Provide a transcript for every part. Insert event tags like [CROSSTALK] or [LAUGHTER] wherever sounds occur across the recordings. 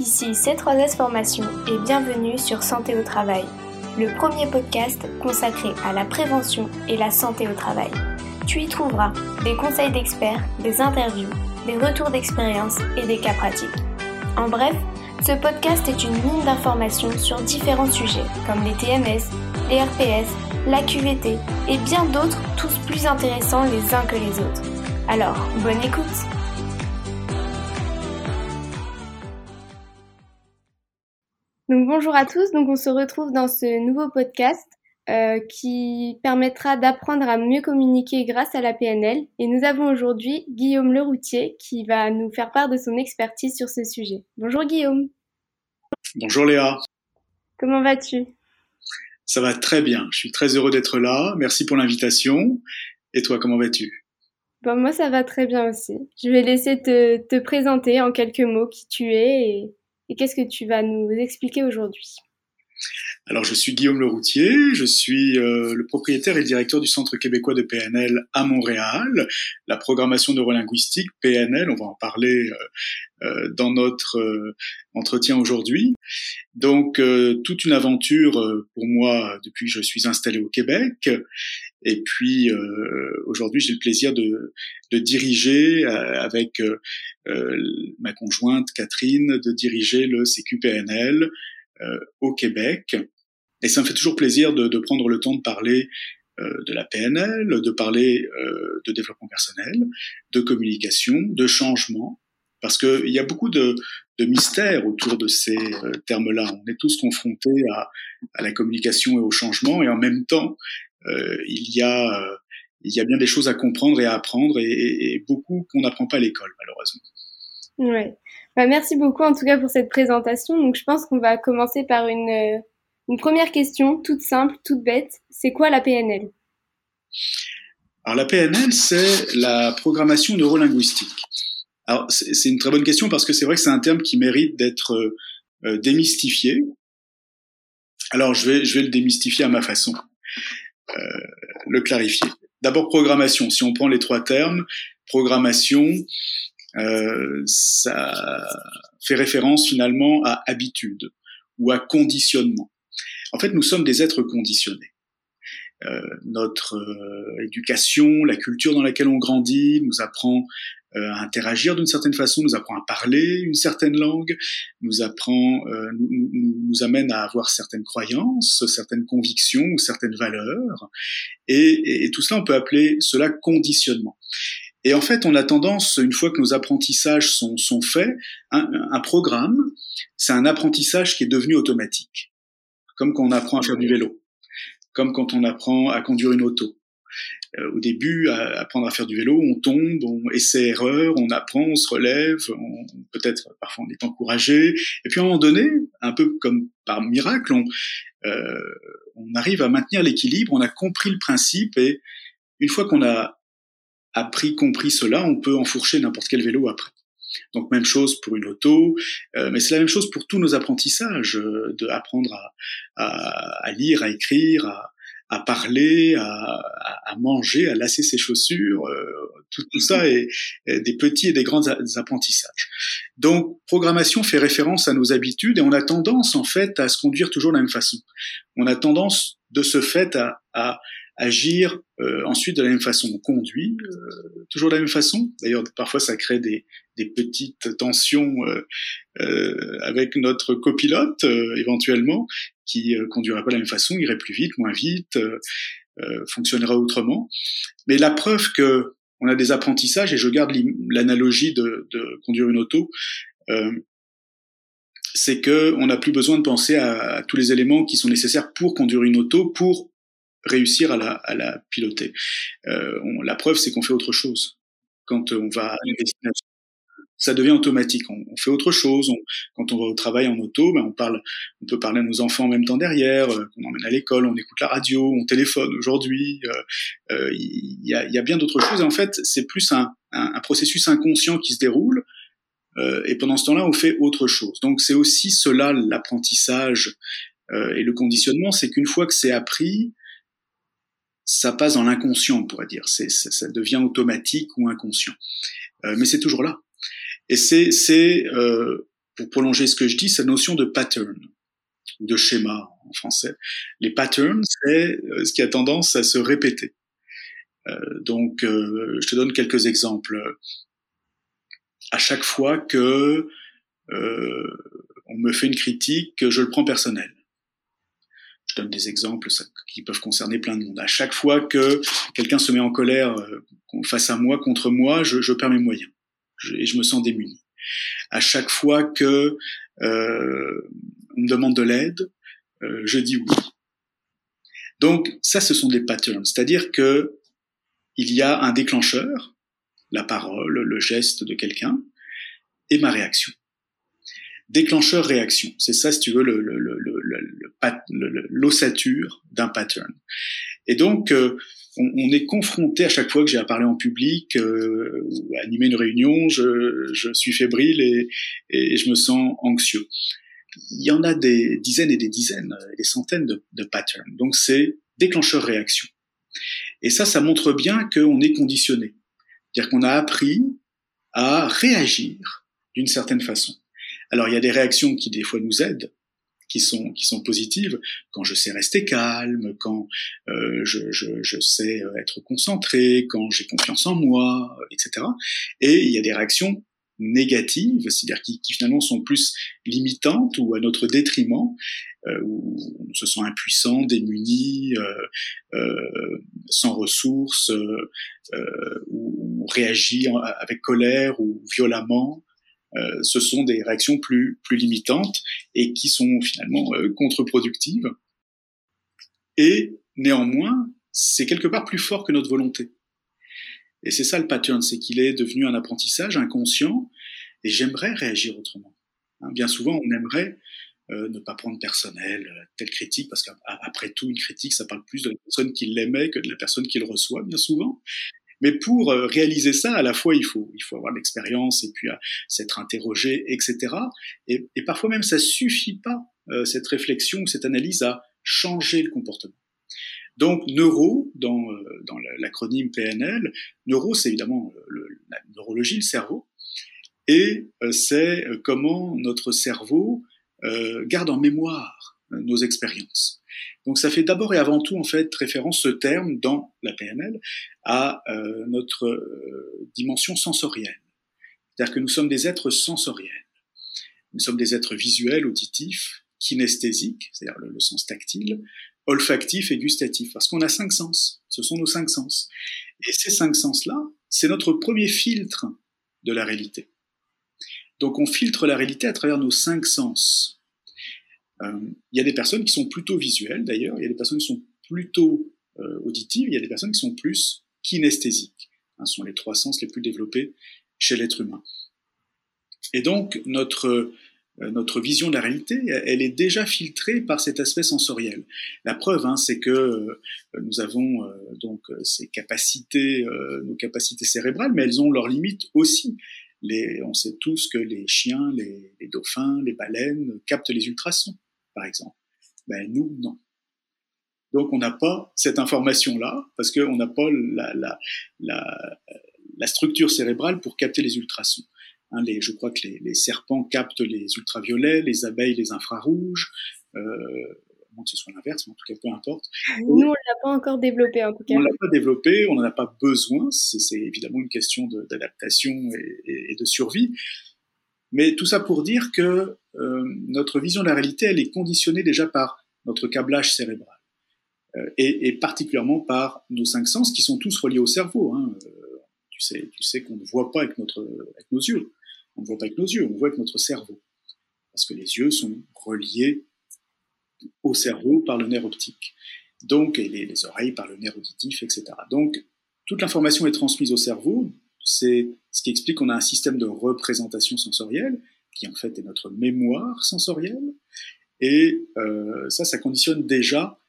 Ici C3S Formation et bienvenue sur Santé au Travail, le premier podcast consacré à la prévention et la santé au travail. Tu y trouveras des conseils d'experts, des interviews, des retours d'expérience et des cas pratiques. En bref, ce podcast est une mine d'informations sur différents sujets comme les TMS, les RPS, la QVT et bien d'autres, tous plus intéressants les uns que les autres. Alors, bonne écoute Donc bonjour à tous, donc on se retrouve dans ce nouveau podcast euh, qui permettra d'apprendre à mieux communiquer grâce à la PNL. Et nous avons aujourd'hui Guillaume Leroutier qui va nous faire part de son expertise sur ce sujet. Bonjour Guillaume. Bonjour Léa. Comment vas-tu? Ça va très bien, je suis très heureux d'être là. Merci pour l'invitation. Et toi, comment vas-tu? Bon, Moi, ça va très bien aussi. Je vais laisser te, te présenter en quelques mots qui tu es et et qu'est-ce que tu vas nous expliquer aujourd'hui? Alors, je suis Guillaume Leroutier, je suis euh, le propriétaire et le directeur du Centre québécois de PNL à Montréal. La programmation neurolinguistique, PNL, on va en parler euh, euh, dans notre entretien aujourd'hui. Donc, toute une aventure pour moi depuis que je suis installé au Québec. Et puis, aujourd'hui, j'ai le plaisir de, de diriger avec ma conjointe Catherine, de diriger le CQPNL euh, au Québec. Et ça me fait toujours plaisir de, de prendre le temps de parler euh, de la PNL, de parler euh, de développement personnel, de communication, de changement, parce qu'il y a beaucoup de, de mystères autour de ces termes-là. On est tous confrontés à, à, la communication et au changement, et en même temps, euh, il y a il y a bien des choses à comprendre et à apprendre, et, et beaucoup qu'on n'apprend pas à l'école, malheureusement. Ouais. Bah, merci beaucoup en tout cas pour cette présentation. Donc je pense qu'on va commencer par une, euh, une première question toute simple, toute bête. C'est quoi la PNL Alors la PNL, c'est la programmation neurolinguistique. Alors c'est une très bonne question parce que c'est vrai que c'est un terme qui mérite d'être euh, euh, démystifié. Alors je vais, je vais le démystifier à ma façon, euh, le clarifier. D'abord programmation. Si on prend les trois termes, programmation, euh, ça fait référence finalement à habitude ou à conditionnement. En fait, nous sommes des êtres conditionnés. Euh, notre euh, éducation, la culture dans laquelle on grandit, nous apprend à interagir d'une certaine façon, nous apprend à parler une certaine langue, nous apprend, nous, nous, nous, amène à avoir certaines croyances, certaines convictions ou certaines valeurs, et, et, et tout cela on peut appeler cela conditionnement. Et en fait, on a tendance, une fois que nos apprentissages sont, sont faits, un, un programme, c'est un apprentissage qui est devenu automatique. Comme quand on apprend à faire du vélo, comme quand on apprend à conduire une auto. Euh, au début, à apprendre à faire du vélo, on tombe, on essaie erreur, on apprend, on se relève, peut-être parfois on est encouragé, et puis à un moment donné, un peu comme par miracle, on, euh, on arrive à maintenir l'équilibre, on a compris le principe, et une fois qu'on a appris, compris cela, on peut enfourcher n'importe quel vélo après. Donc même chose pour une auto, euh, mais c'est la même chose pour tous nos apprentissages, euh, de apprendre à, à, à, lire, à écrire, à, à parler, à, à, manger, à lasser ses chaussures. Euh, tout, tout, ça est, est, des petits et des grands apprentissages. Donc programmation fait référence à nos habitudes et on a tendance en fait à se conduire toujours de la même façon. On a tendance de ce fait à, à agir euh, ensuite de la même façon. On conduit euh, toujours de la même façon. D'ailleurs, parfois, ça crée des, des petites tensions euh, euh avec notre copilote, euh, éventuellement, qui conduirait pas de la même façon, irait plus vite, moins vite, fonctionnerait autrement. Mais la preuve que on a des apprentissages, et je garde l'analogie de, de, conduire une auto, c'est que on n'a plus besoin de penser à, à, tous les éléments qui sont nécessaires pour conduire une auto, pour réussir à la, à la piloter. Euh, on, la preuve, c'est qu'on fait autre chose. Quand on va à une destination, ça devient automatique. On, on fait autre chose. On, quand on va au travail en auto, ben on parle, on peut parler à nos enfants en même temps derrière. Euh, on emmène à l'école, on écoute la radio, on téléphone aujourd'hui. Euh, euh, il y, a, y, a, bien d'autres choses. Et en fait, c'est plus un, un, processus inconscient qui se déroule. Euh, et pendant ce temps-là, on fait autre chose. Donc c'est aussi cela l'apprentissage et le conditionnement, c'est qu'une fois que c'est appris, ça passe dans l'inconscient, on pourrait dire. C'est, ça devient automatique ou inconscient. Euh, mais c'est toujours là. Et c'est, c'est euh, pour prolonger ce que je dis, cette notion de pattern, de schéma en français. Les patterns, c'est euh, ce qui a tendance à se répéter. Euh, donc, euh, je te donne quelques exemples. À chaque fois que euh, on me fait une critique, je le prends personnel. Je donne des exemples qui peuvent concerner plein de monde. À chaque fois que quelqu'un se met en colère face à moi, contre moi, je, je perds mes moyens et je me sens démuni. À chaque fois que euh, on me demande de l'aide, euh, je dis oui. Donc ça, ce sont des patterns, c'est-à-dire que il y a un déclencheur, la parole, le geste de quelqu'un, et ma réaction. Déclencheur-réaction, c'est ça, si tu veux, l'ossature d'un pattern. Et donc, euh, on, est confronté à chaque fois que j'ai à parler en public, euh, à animer une réunion, je, suis fébrile et, et, je me sens anxieux. Il y en a des dizaines et des dizaines, des centaines de, de patterns. Donc c'est déclencheur-réaction. Et ça, ça montre bien qu'on est conditionné. C'est-à-dire qu'on a appris à réagir d'une certaine façon. Alors il y a des réactions qui des fois nous aident, qui sont qui sont positives quand je sais rester calme, quand euh, je, je, je, sais être concentré, quand j'ai confiance en moi, etc. Et il y a des réactions négatives, c'est-à-dire qui, qui, finalement sont plus limitantes ou à notre détriment, euh, où on se sent impuissant, démuni, euh, euh sans ressources, euh, euh, où on réagit avec colère ou violemment. Euh, ce sont des réactions plus, plus limitantes et qui sont finalement euh, contre-productives. Et néanmoins, c'est quelque part plus fort que notre volonté. Et c'est ça le pattern, c'est qu'il est devenu un apprentissage inconscient et j'aimerais réagir autrement. Hein, bien souvent, on aimerait euh, ne pas prendre personnel telle critique, parce qu'après tout, une critique, ça parle plus de la personne qui l'émet que de la personne qui le reçoit, bien souvent. Mais pour euh, réaliser ça, à la fois, il faut, il faut avoir l'expérience et puis euh, s'être interrogé, etc. Et, parfois même, ça suffit pas, euh, cette réflexion, cette analyse, à changer le comportement. Donc, neuro, dans, l'acronyme PNL, neuro, c'est évidemment la neurologie, le cerveau, et c'est comment notre cerveau garde en mémoire nos expériences. Donc ça fait d'abord et avant tout en fait référence ce terme dans la PNL à euh, notre euh, dimension sensorielle. C'est-à-dire que nous sommes des êtres sensoriels. Nous sommes des êtres visuels, auditifs, kinesthésiques, c'est-à-dire le, sens tactile, olfactif et gustatif, parce qu'on a cinq sens. Ce sont nos cinq sens. Et ces cinq sens-là, c'est notre premier filtre de la réalité. Donc on filtre la réalité à travers nos cinq sens. Euh, il y a des personnes qui sont plutôt visuelles d'ailleurs, il y a des personnes qui sont plutôt euh, auditives, il y a des personnes qui sont plus kinesthésiques. Hein, ce sont les trois sens les plus développés chez l'être humain. Et donc notre euh, notre vision de la réalité, elle est déjà filtrée par cet aspect sensoriel. La preuve, hein, c'est que nous avons donc ces capacités, nos capacités cérébrales, mais elles ont leurs limites aussi. On sait tous que les chiens, les dauphins, les baleines captent les ultrasons par exemple. Ben, nous, non. Donc on n'a pas cette information-là, parce qu'on n'a pas la, la, la, la, structure cérébrale pour capter les ultrasons. Hein, les, je crois que les, les, serpents captent les ultraviolets, les abeilles les infrarouges, euh, moins que ce soit l'inverse, mais en tout cas peu importe. Nous, on l'a pas encore développé en tout cas. On l'a pas développé, on n'en a pas besoin, c'est évidemment une question d'adaptation et, et, et, de survie. Mais tout ça pour dire que euh, notre vision de la réalité, elle est conditionnée déjà par notre câblage cérébral. Euh, et, et, particulièrement par nos cinq sens qui sont tous reliés au cerveau. Hein. Euh, tu sais, tu sais qu'on ne voit pas avec, notre, avec nos yeux. On ne voit pas avec nos yeux, on voit avec notre cerveau. Parce que les yeux sont reliés au cerveau par le nerf optique. Donc, et les, les oreilles par le nerf auditif, etc. Donc, toute l'information est transmise au cerveau, c'est ce qui explique qu'on a un système de représentation sensorielle, qui en fait est notre mémoire sensorielle, et euh, ça, ça conditionne déjà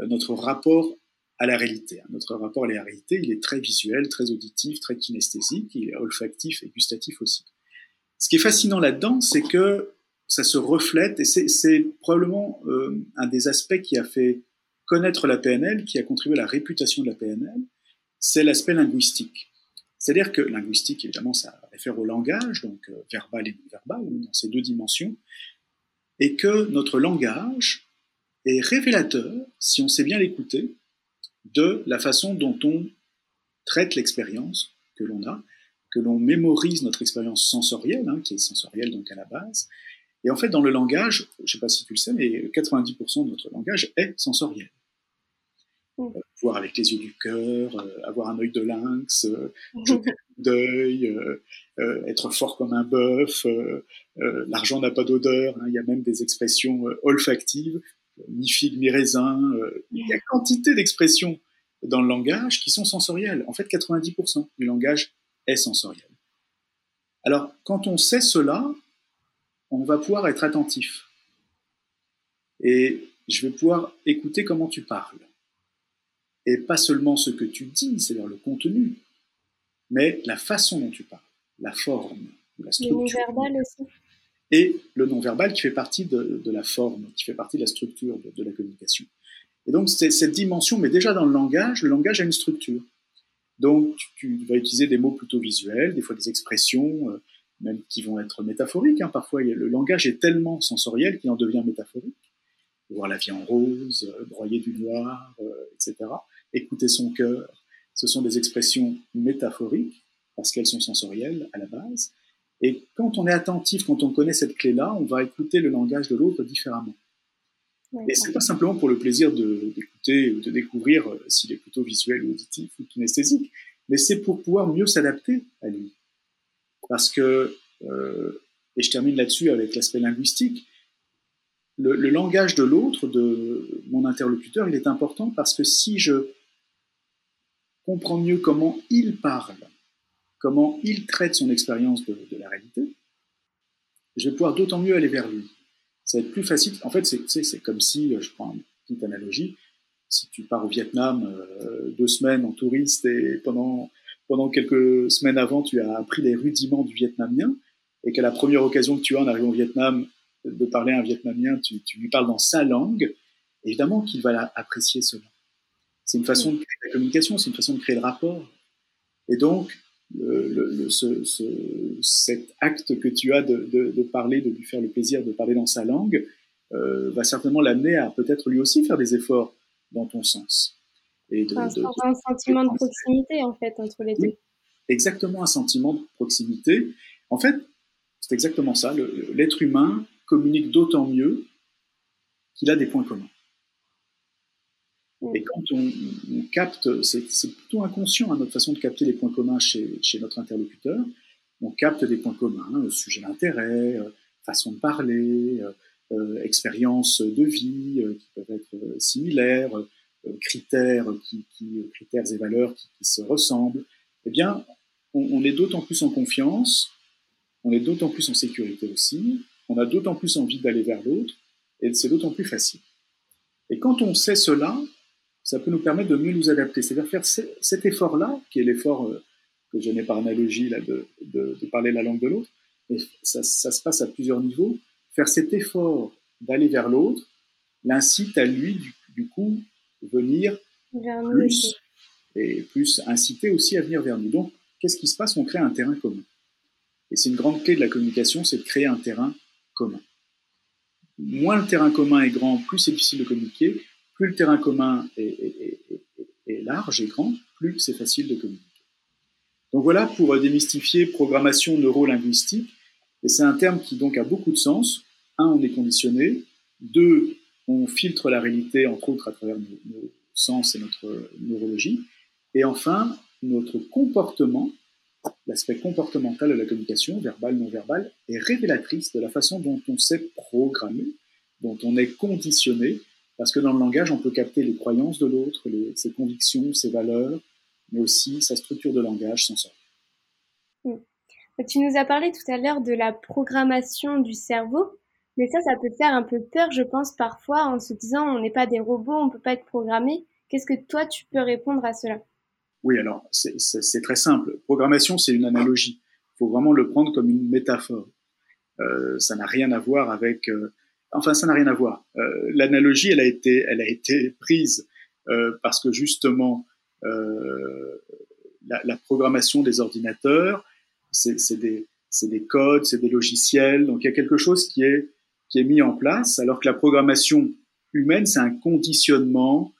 euh, notre rapport à la réalité. Notre rapport à la réalité, il est très visuel, très auditif, très kinesthésique, il est olfactif et gustatif aussi. Ce qui est fascinant là-dedans, c'est que ça se reflète, et c'est probablement euh, un des aspects qui a fait connaître la PNL, qui a contribué à la réputation de la PNL, c'est l'aspect linguistique. C'est-à-dire que linguistique, évidemment, ça réfère au langage, donc verbal et non-verbal, dans ces deux dimensions, et que notre langage est révélateur, si on sait bien l'écouter, de la façon dont on traite l'expérience que l'on a, que l'on mémorise notre expérience sensorielle, hein, qui est sensorielle donc à la base. Et en fait, dans le langage, je ne sais pas si tu le sais, mais 90% de notre langage est sensoriel. Mm. Euh, voir avec les yeux du cœur, euh, avoir un œil de lynx, euh, jeter un d'œil, être fort comme un bœuf, l'argent n'a pas d'odeur, hein, il y a même des expressions olfactives, ni figue ni raisin, il y a quantité d'expressions dans le langage qui sont sensorielles. En fait, 90% du langage est sensoriel. Alors, quand on sait cela, on va pouvoir être attentif. Et je vais pouvoir écouter comment tu parles. Et pas seulement ce que tu dis, c'est-à-dire le contenu, mais la façon dont tu parles, la forme, la structure. Le non-verbal aussi. Et le non-verbal qui fait partie de, la forme, qui fait partie de la structure de la communication. Et donc, cette dimension, mais déjà dans le langage, le langage a une structure. Donc, tu, vas utiliser des mots plutôt visuels, des fois des expressions, euh, même qui vont être métaphoriques. Hein. Parfois, le langage est tellement sensoriel qu'il en devient métaphorique. Voir la vie en rose, euh, broyer du noir, euh, etc. Écouter son cœur. Ce sont des expressions métaphoriques parce qu'elles sont sensorielles à la base. Et quand on est attentif, quand on connaît cette clé-là, on va écouter le langage de l'autre différemment. Et c'est pas simplement pour le plaisir d'écouter ou de découvrir euh, s'il est plutôt visuel ou auditif ou kinesthésique, mais c'est pour pouvoir mieux s'adapter à lui. Parce que, euh, et je termine là-dessus avec l'aspect linguistique, le, le, langage de l'autre, de mon interlocuteur, il est important parce que si je comprends mieux comment il parle, comment il traite son expérience de, la réalité, je vais pouvoir d'autant mieux aller vers lui ça va être plus facile. En fait, c'est comme si, euh, je prends une petite analogie, si tu pars au Vietnam euh, deux semaines en touriste et pendant, pendant quelques semaines avant, tu as appris les rudiments du vietnamien, et qu'à la première occasion que tu as en arrivant au Vietnam de parler à un vietnamien, tu, tu lui parles dans sa langue, évidemment qu'il va apprécier cela. C'est une façon de créer la communication, c'est une façon de créer le rapport. Et donc, le, ce, ce, cet acte que tu as de, de, de, parler, de lui faire le plaisir de parler dans sa langue, euh, va certainement l'amener à peut-être lui aussi faire des efforts dans ton sens. Et de, un sentiment de proximité en fait entre les deux. exactement un sentiment de proximité. En fait, c'est exactement ça. L'être humain communique d'autant mieux qu'il a des points communs. Et quand on, capte, c'est plutôt inconscient à hein, notre façon de capter les points communs chez, notre interlocuteur. On capte des points communs, euh, sujet d'intérêt, euh, façon de parler, euh, euh expérience de vie qui peuvent être similaires, critères, critères et valeurs qui, se ressemblent. Eh bien, on est d'autant plus en confiance, on est d'autant plus en sécurité aussi, on a d'autant plus envie d'aller vers l'autre, et c'est d'autant plus facile. Et quand on sait cela, ça peut nous permettre de mieux nous adapter. C'est-à-dire faire cet effort-là, qui est l'effort euh, que je n'ai par analogie là, de, de, de, parler la langue de l'autre, et ça, ça, se passe à plusieurs niveaux. Faire cet effort d'aller vers l'autre l'incite à lui, du, du, coup, venir vers plus, et plus inciter aussi à venir vers nous. Donc, qu'est-ce qui se passe? On crée un terrain commun. Et c'est une grande clé de la communication, c'est de créer un terrain commun. Moins le terrain commun est grand, plus c'est difficile de communiquer, plus le terrain commun est, large et grand, plus c'est facile de communiquer. Donc voilà pour euh, démystifier programmation neurolinguistique. Et c'est un terme qui donc a beaucoup de sens. Un, on est conditionné. Deux, on filtre la réalité, entre autres, à travers nos, sens et notre neurologie. Et enfin, notre comportement, l'aspect comportemental de la communication, verbal, non verbal, est révélatrice de la façon dont on s'est programmé, dont on est conditionné parce que dans le langage, on peut capter les croyances de l'autre, ses convictions, ses valeurs, mais aussi sa structure de langage sensoriel. Hmm. Tu nous as parlé tout à l'heure de la programmation du cerveau, mais ça, ça peut faire un peu peur, je pense, parfois, en se disant on n'est pas des robots, on ne peut pas être programmé. Qu'est-ce que toi, tu peux répondre à cela? Oui, alors, c'est très simple. Programmation, c'est une analogie. Il faut vraiment le prendre comme une métaphore. Euh, ça n'a rien à voir avec... Euh, Enfin, ça n'a rien à voir. Euh, L'analogie, elle a été, elle a été prise euh, parce que justement, euh, la, programmation des ordinateurs, c'est des, des, codes, c'est des logiciels. Donc il y a quelque chose qui est, qui est mis en place, alors que la programmation humaine, c'est un conditionnement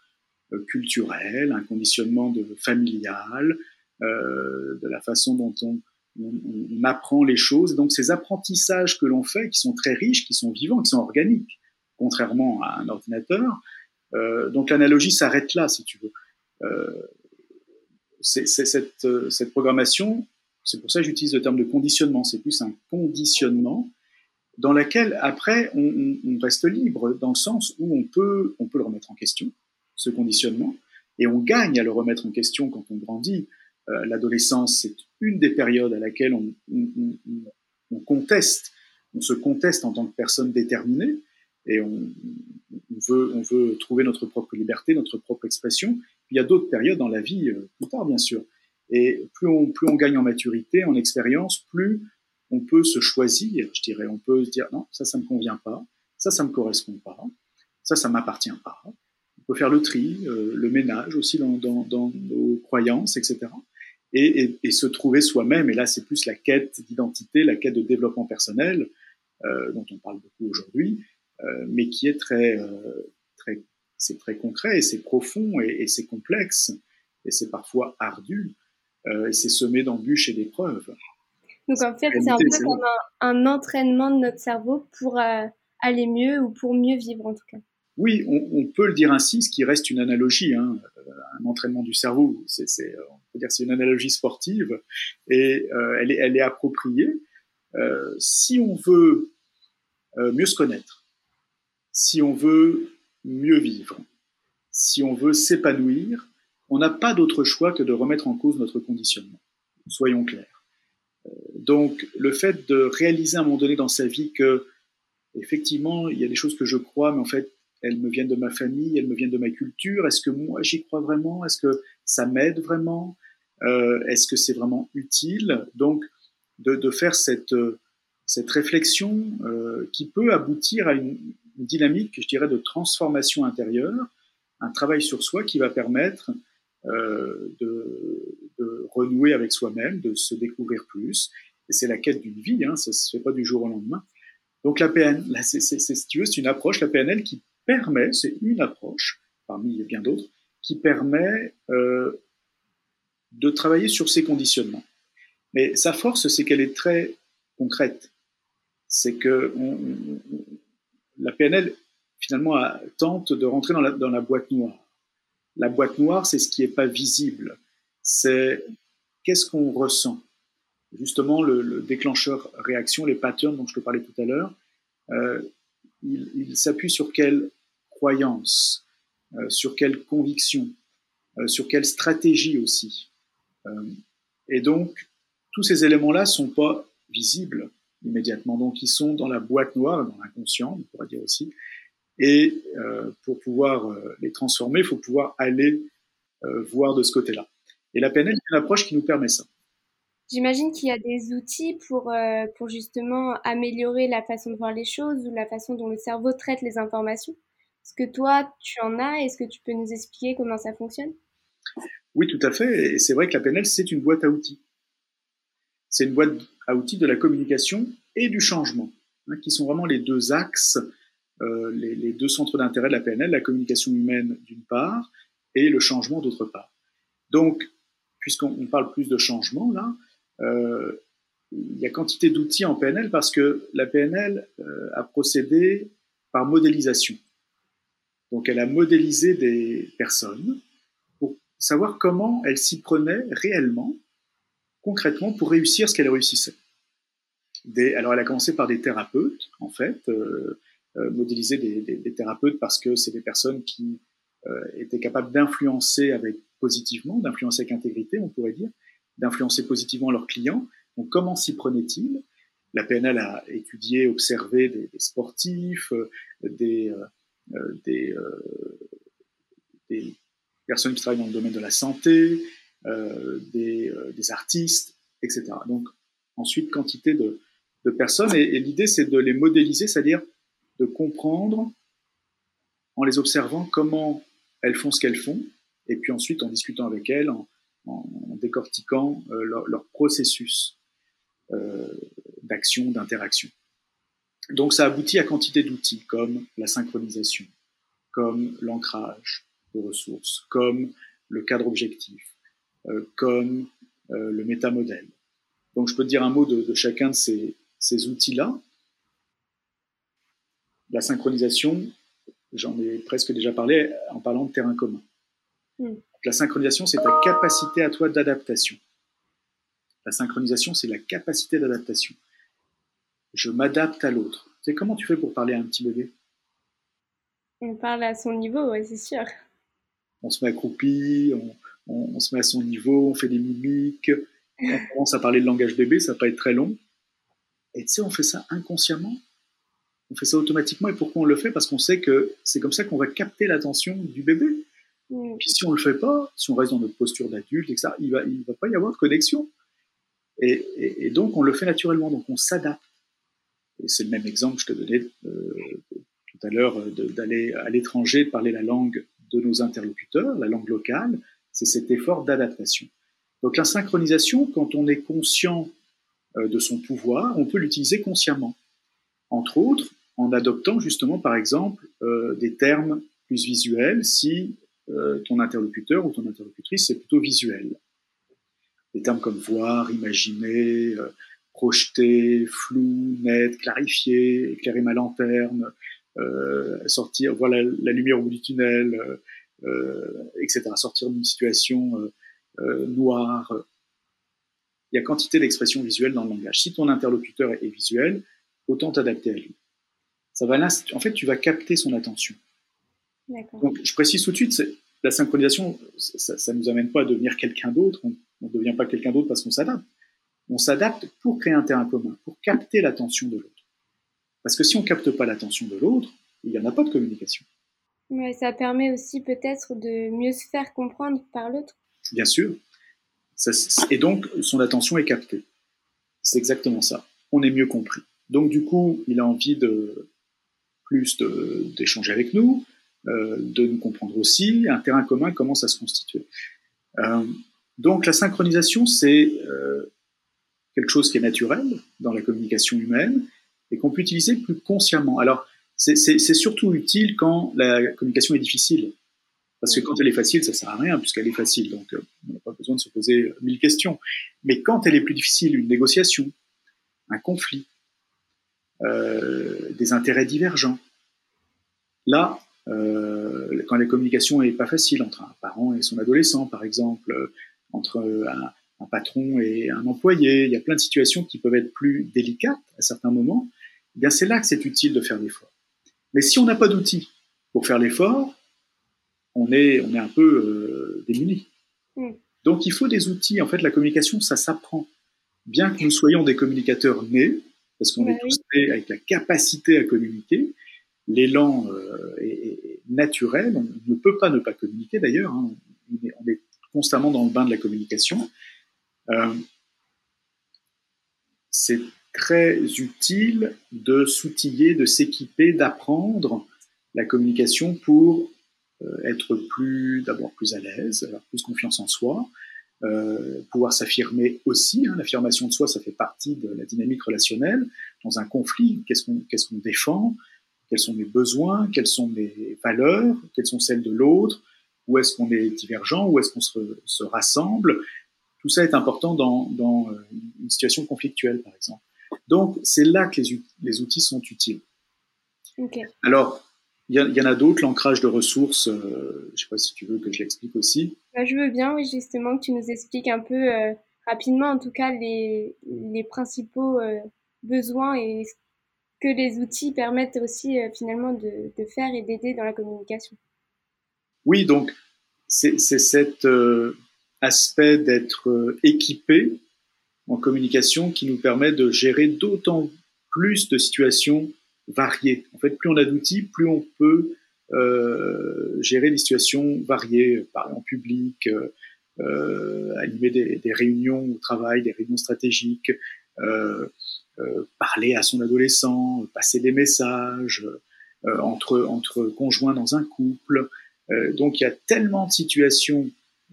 euh, culturel, un conditionnement de, familial, euh, de la façon dont on, on, apprend les choses. Donc ces apprentissages que l'on fait, qui sont très riches, qui sont vivants, qui sont organiques, contrairement à un ordinateur. Euh, donc l'analogie s'arrête là, si tu veux. Euh, c'est cette, euh, cette programmation, c'est pour ça que j'utilise le terme de conditionnement, c'est plus un conditionnement dans lequel après on, on, reste libre dans le sens où on peut, on peut le remettre en question, ce conditionnement, et on gagne à le remettre en question quand on grandit. Euh, L'adolescence, c'est une des périodes à laquelle on, on, conteste, on se conteste en tant que personne déterminée, et on, veut, trouver notre propre liberté, notre propre expression. il y a d'autres périodes dans la vie, euh, plus tard bien sûr. Et plus on, gagne en maturité, en expérience, plus on peut se choisir, je dirais. On peut se dire non, ça, ça me convient pas, ça, ça me correspond pas, ça, ça m'appartient pas. On peut faire le tri, euh, le ménage aussi dans, nos croyances, etc. Et, et, et se trouver soi-même. Et là, c'est plus la quête d'identité, la quête de développement personnel, euh, dont on parle beaucoup aujourd'hui, euh, mais qui est très, euh, très, c'est très concret et c'est profond et, et c'est complexe et c'est parfois ardu euh, et c'est semé d'embûches et d'épreuves. Donc en fait, c'est un peu comme un, un, entraînement de notre cerveau pour aller mieux ou pour mieux vivre en tout cas. Oui, on, peut le dire ainsi, ce qui reste une analogie, hein, un entraînement du cerveau. C'est, on peut dire c'est une analogie sportive et euh, elle, est, appropriée. Euh, si on veut euh, mieux se connaître, si on veut mieux vivre, si on veut s'épanouir, on n'a pas d'autre choix que de remettre en cause notre conditionnement. Soyons clairs. Euh, donc, le fait de réaliser à un moment donné dans sa vie que, effectivement, il y a des choses que je crois, mais en fait, elles me viennent de ma famille, elles me viennent de ma culture. Est-ce que moi j'y crois vraiment? Est-ce que ça m'aide vraiment? Euh, Est-ce que c'est vraiment utile? Donc, de, faire cette, cette réflexion euh, qui peut aboutir à une, dynamique, je dirais, de transformation intérieure, un travail sur soi qui va permettre euh, de, de, renouer avec soi-même, de se découvrir plus. Et c'est la quête d'une vie, hein, ça se fait pas du jour au lendemain. Donc la PNL, si tu veux, c'est une approche, la PNL qui permet, c'est une approche parmi bien d'autres, qui permet euh, de travailler sur ces conditionnements. Mais sa force, c'est qu'elle est très concrète. C'est que la PNL, finalement, tente de rentrer dans la, boîte noire. La boîte noire, c'est ce qui n'est pas visible. C'est qu'est-ce qu'on ressent. Justement, le, déclencheur réaction, les patterns dont je te parlais tout à l'heure, euh, il, s'appuie sur quelle croyance, euh, sur quelle conviction, euh, sur quelle stratégie aussi. et donc, tous ces éléments-là sont pas visibles immédiatement. Donc, ils sont dans la boîte noire, dans l'inconscient, on pourrait dire aussi. Et euh, pour pouvoir euh, les transformer, il faut pouvoir aller euh, voir de ce côté-là. Et la PNL est une approche qui nous permet ça. J'imagine qu'il y a des outils euh, pour justement améliorer la façon de voir les choses ou la façon dont le cerveau traite les informations. Est-ce que toi, tu en as Est-ce que tu peux nous expliquer comment ça fonctionne? Oui, tout à fait. Et c'est vrai que la PNL, c'est une boîte à outils. C'est une boîte à outils de la communication et du changement, hein, qui sont vraiment les deux axes, euh, les, deux centres d'intérêt de la PNL, la communication humaine d'une part et le changement d'autre part. Donc, puisqu'on parle plus de changement là, euh, il y a quantité d'outils en PNL parce que la PNL euh, a procédé par modélisation. Donc, elle a modélisé des personnes pour savoir comment elles s'y prenaient réellement concrètement pour réussir ce qu'elle réussissait. Des, alors elle a commencé par des thérapeutes, en fait, euh, euh, modéliser des, thérapeutes parce que c'est des personnes qui euh, étaient capables d'influencer avec positivement, d'influencer avec intégrité, on pourrait dire, d'influencer positivement leurs clients. Donc comment s'y prenait-il La PNL a étudié, observé des, sportifs, des, des, des personnes qui travaillent dans le domaine de la santé, euh, des, euh, artistes, etc. Donc ensuite quantité de, personnes et, l'idée c'est de les modéliser, c'est-à-dire de comprendre en les observant comment elles font ce qu'elles font et puis ensuite en discutant avec elles, en, décortiquant leur, processus d'action, d'interaction. Donc ça aboutit à quantité d'outils comme la synchronisation, comme l'ancrage de ressources, comme le cadre objectif, euh, comme euh, le métamodèle. Donc je peux te dire un mot de, chacun de ces, outils-là. La synchronisation, j'en ai presque déjà parlé en parlant de terrain commun. Hmm. La synchronisation, c'est ta capacité à toi d'adaptation. La synchronisation, c'est la capacité d'adaptation. Je m'adapte à l'autre. C'est comment tu fais pour parler à un petit bébé? On parle à son niveau, ouais, c'est sûr. On se met accroupi, on, on, se met à son niveau, on fait des mimiques, on [LAUGHS] commence à parler le langage bébé, ça va pas être très long. Et tu sais, on fait ça inconsciemment, on fait ça automatiquement. Et pourquoi on le fait? Parce qu'on sait que c'est comme ça qu'on va capter l'attention du bébé. Mm. Puis si on le fait pas, si on reste dans notre posture d'adulte, etc., il va, il va pas y avoir de connexion. Et, donc on le fait naturellement, donc on s'adapte. Et c'est le même exemple que je te donnais euh, tout à l'heure d'aller à l'étranger, parler la langue de nos interlocuteurs, la langue locale, c'est cet effort d'adaptation. Donc la synchronisation, quand on est conscient euh, de son pouvoir, on peut l'utiliser consciemment. Entre autres, en adoptant justement, par exemple, euh, des termes plus visuels si euh, ton interlocuteur ou ton interlocutrice est plutôt visuel. Des termes comme voir, imaginer, projeter, flou, net, clarifier, éclairer ma lanterne, sortir, voilà la lumière au bout du tunnel, euh, etc. Sortir d'une situation euh, euh, noire. Il y a quantité d'expressions visuelles dans le langage. Si ton interlocuteur est visuel, autant t'adapter à lui. Ça va en fait, tu vas capter son attention. Donc, je précise tout de suite, la synchronisation, ça ne nous amène pas à devenir quelqu'un d'autre. On ne devient pas quelqu'un d'autre parce qu'on s'adapte. On s'adapte pour créer un terrain commun, pour capter l'attention de l'autre. Parce que si on capte pas l'attention de l'autre, il n'y en a pas de communication. Ouais, ça permet aussi peut-être de mieux se faire comprendre par l'autre. Bien sûr. et donc, son attention est captée. C'est exactement ça. On est mieux compris. Donc, du coup, il a envie de plus d'échanger avec nous, euh, de nous comprendre aussi. Un terrain commun commence à se constituer. Euh, donc, la synchronisation, c'est euh, quelque chose qui est naturel dans la communication humaine et qu'on peut utiliser plus consciemment. Alors, c'est surtout utile quand la communication est difficile. Parce que quand elle est facile, ça sert à rien, puisqu'elle est facile. Donc, euh, on n'a pas besoin de se poser mille questions. Mais quand elle est plus difficile, une négociation, un conflit, euh, des intérêts divergents, là, euh, quand la communication n'est pas facile entre un parent et son adolescent, par exemple, entre un, un, patron et un employé, il y a plein de situations qui peuvent être plus délicates à certains moments, eh bien c'est là que c'est utile de faire l'effort. Mais si on n'a pas d'outils pour faire l'effort, on est, on est un peu euh, démuni. Mm. Donc il faut des outils. En fait, la communication, ça s'apprend. Bien que nous soyons des communicateurs nés, parce qu'on est tous nés avec la capacité à communiquer, l'élan euh, est, naturel. On ne peut pas ne pas communiquer d'ailleurs. Hein. On, est, constamment dans le bain de la communication. Euh, c'est très utile de s'outiller, de s'équiper, d'apprendre la communication pour euh, être plus, d'abord plus à l'aise, avoir plus confiance en soi, euh, pouvoir s'affirmer aussi. Hein, L'affirmation de soi, ça fait partie de la dynamique relationnelle. Dans un conflit, qu'est-ce qu'on défend? Quels sont mes besoins? Quelles sont mes valeurs? Quelles sont celles de l'autre? Où est-ce qu'on est divergent? Où est-ce qu'on se, rassemble? Tout ça est important dans, dans euh, une situation conflictuelle, par exemple. Donc, c'est là que les, outils sont utiles. Alors, il y, en a d'autres, l'ancrage de ressources, euh, je ne sais pas si tu veux que je l'explique aussi. Bah, je veux bien, oui, justement, que tu nous expliques un peu euh, rapidement, en tout cas, les, principaux euh, besoins et ce que les outils permettent aussi finalement de, de, faire et d'aider dans la communication. Oui, donc c'est cet aspect d'être équipé en communication qui nous permet de gérer d'autant plus de situations variées. En fait, plus on a d'outils, plus on peut euh, gérer des situations variées, parler en public, euh, animer des, réunions au travail, des réunions stratégiques, euh, euh parler à son adolescent, passer des messages euh, entre, entre conjoints dans un couple. donc il y a tellement de situations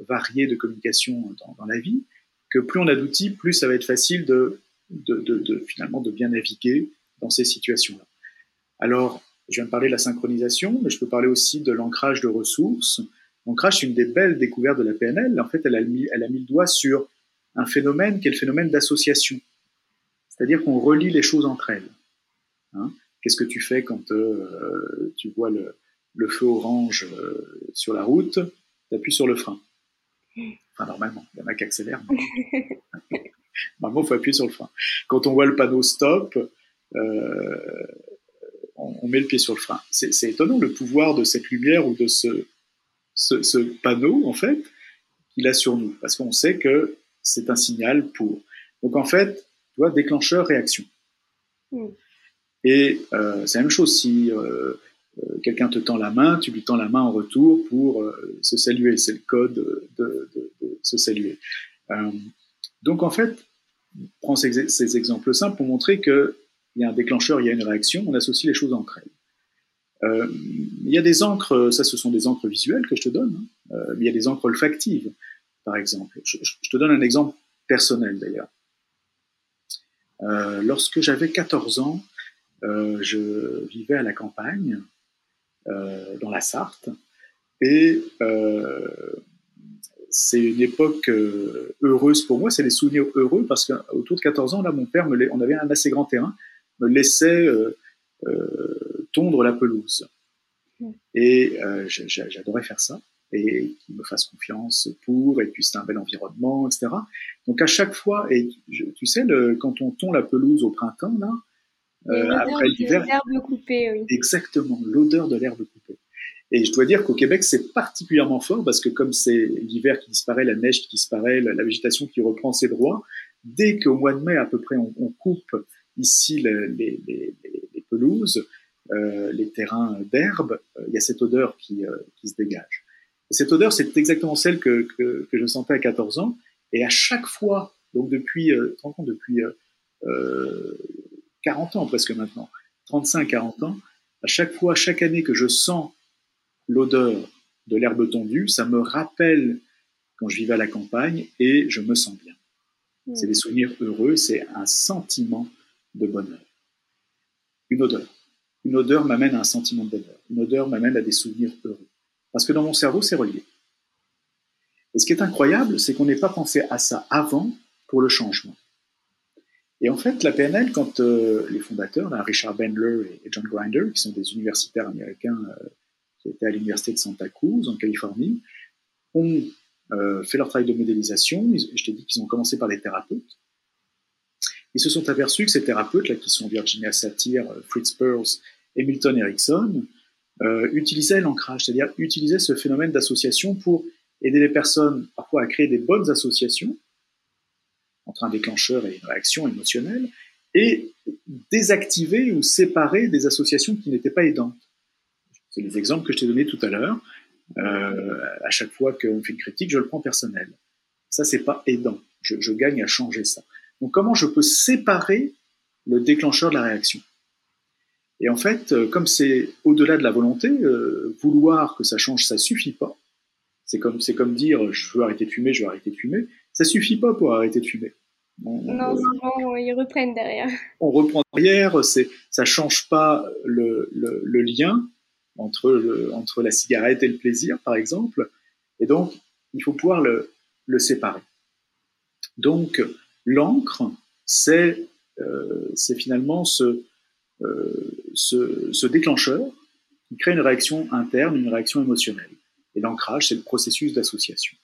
variées de communication dans, la vie, que plus on a d'outils, plus ça va être facile de, finalement de bien naviguer dans ces situations-là. Alors, je viens de parler de la synchronisation, mais je peux parler aussi de l'ancrage de ressources. L'ancrage, c'est une des belles découvertes de la PNL. En fait, elle a mis, le doigt sur un phénomène qui est le phénomène d'association. C'est-à-dire qu'on relie les choses entre elles. Hein Qu'est-ce que tu fais quand euh, tu vois le, le feu orange euh, sur la route? Tu appuies sur le frein. Enfin, normalement, il y en a qui accélèrent. [LAUGHS] normalement, il faut appuyer sur le frein. Quand on voit le panneau stop, euh, on, met le pied sur le frein. C'est étonnant le pouvoir de cette lumière ou de ce, ce, panneau, en fait, qu'il a sur nous, parce qu'on sait que c'est un signal pour. Donc, en fait, tu vois, déclencheur, réaction. Mm. Et euh, c'est la même chose si euh, quelqu'un te tend la main, tu lui tends la main en retour pour se saluer. C'est le code de, se saluer. donc, en fait, prends ces, ces exemples simples pour montrer que il y a un déclencheur, il y a une réaction, on associe les choses entre elles. Euh, il y a des encres, ça ce sont des encres visuelles que je te donne, hein. euh, il y a des encres olfactives, par exemple. Je, te donne un exemple personnel d'ailleurs. Euh, lorsque j'avais 14 ans, je vivais à la campagne, dans la Sarthe, et c'est une époque heureuse pour moi, c'est des souvenirs heureux parce qu'autour de 14 ans, là, mon père, me on avait un assez grand terrain, me laissait euh, euh, tondre la pelouse. Et euh, j'adorais faire ça et qu'il me fasse confiance pour, et puis c'est un bel environnement, etc. Donc à chaque fois, et tu sais, le, quand on tond la pelouse au printemps, là, euh, après l'hiver, l'herbe coupée, oui. exactement, l'odeur de l'herbe coupée. Et je dois dire qu'au Québec, c'est particulièrement fort parce que comme c'est l'hiver qui disparaît, la neige qui disparaît, la, végétation qui reprend ses droits, dès qu'au mois de mai à peu près on, on coupe ici les, pelouses, euh, les terrains d'herbe, euh, il y a cette odeur qui, euh, se dégage. cette odeur, c'est exactement celle que, je sentais à 14 ans. Et à chaque fois, donc depuis, depuis 40 ans presque maintenant, 35-40 ans, à chaque fois, chaque année que je sens l'odeur de l'herbe tondue, ça me rappelle quand je vivais à la campagne et je me sens bien. C'est mmh. des souvenirs heureux, c'est un sentiment de bonheur. Une odeur. Une odeur m'amène à un sentiment de bonheur. Une odeur m'amène à des souvenirs heureux. Parce que dans mon cerveau, c'est relié. Et ce qui est incroyable, c'est qu'on n'ait pas pensé à ça avant pour le changement. Et en fait, la PNL, quand euh, les fondateurs, Richard Bandler et John Grinder, qui sont des universitaires américains euh, qui étaient à l'université de Santa Cruz en Californie, ont euh, fait leur travail de modélisation. Je t'ai dit qu'ils ont commencé par les thérapeutes. Ils se sont aperçus que ces thérapeutes, là, qui sont Virginia Satir, Fritz Perls et Milton Erickson, euh, utilisaient l'ancrage, c'est-à-dire utilisaient ce phénomène d'association pour aider les personnes parfois à créer des bonnes associations un déclencheur et une réaction émotionnelle, et désactiver ou séparer des associations qui n'étaient pas aidantes. C'est les exemples que je t'ai donnés tout à l'heure. Euh, à chaque fois qu'on fait une critique, je le prends personnel. Ça, c'est pas aidant. Je, gagne à changer ça. Donc comment je peux séparer le déclencheur de la réaction? Et en fait, euh, comme c'est au-delà de la volonté, euh, vouloir que ça change, ça suffit pas. C'est comme, comme dire je veux arrêter de fumer, je veux arrêter de fumer. Ça suffit pas pour arrêter de fumer. Non, non, ils reprennent derrière. [LAUGHS] On reprend derrière, c'est, ça change pas le, le, lien entre, entre la cigarette et le plaisir, par exemple. Et donc, il faut pouvoir le, le séparer. Donc, L'encre, c'est euh, finalement euh, ce, ce, déclencheur qui crée une réaction interne, une réaction émotionnelle. Et l'ancrage, c'est le processus d'association.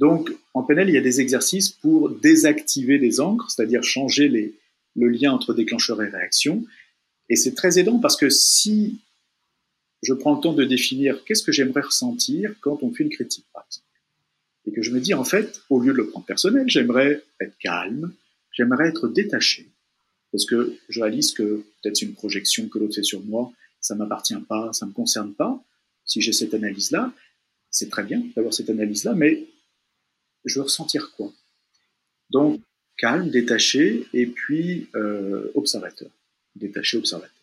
Donc, en PNL, il y a des exercices pour désactiver des encres, c'est-à-dire changer le lien entre déclencheur et réaction. Et c'est très aidant parce que si je prends le temps de définir qu'est-ce que j'aimerais ressentir quand on fait une critique, par et que je me dis, en fait, au lieu de le prendre personnel, j'aimerais être calme, j'aimerais être détaché, parce que je réalise que peut-être c'est une projection que l'autre fait sur moi, ça m'appartient pas, ça me concerne pas. Si j'ai cette analyse-là, c'est très bien d'avoir cette analyse-là, mais je veux ressentir quoi Donc, calme, détaché, et puis euh, observateur. Détaché, observateur.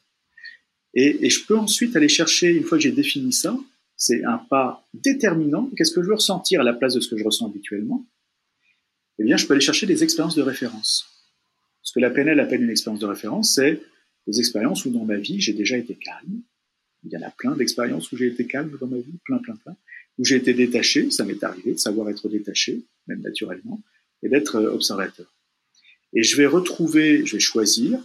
Et, et, je peux ensuite aller chercher, une fois que j'ai défini ça, c'est un pas déterminant. Qu'est-ce que je veux ressentir à la place de ce que je ressens habituellement? Eh bien, je peux aller chercher des expériences de référence. Ce que la PNL appelle une expérience de référence, c'est des expériences où dans ma vie, j'ai déjà été calme. Il y en a plein d'expériences où j'ai été calme dans ma vie, plein, plein, plein. Où j'ai été détaché, ça m'est arrivé de savoir être détaché, même naturellement, et d'être euh, observateur. Et je vais retrouver, je vais choisir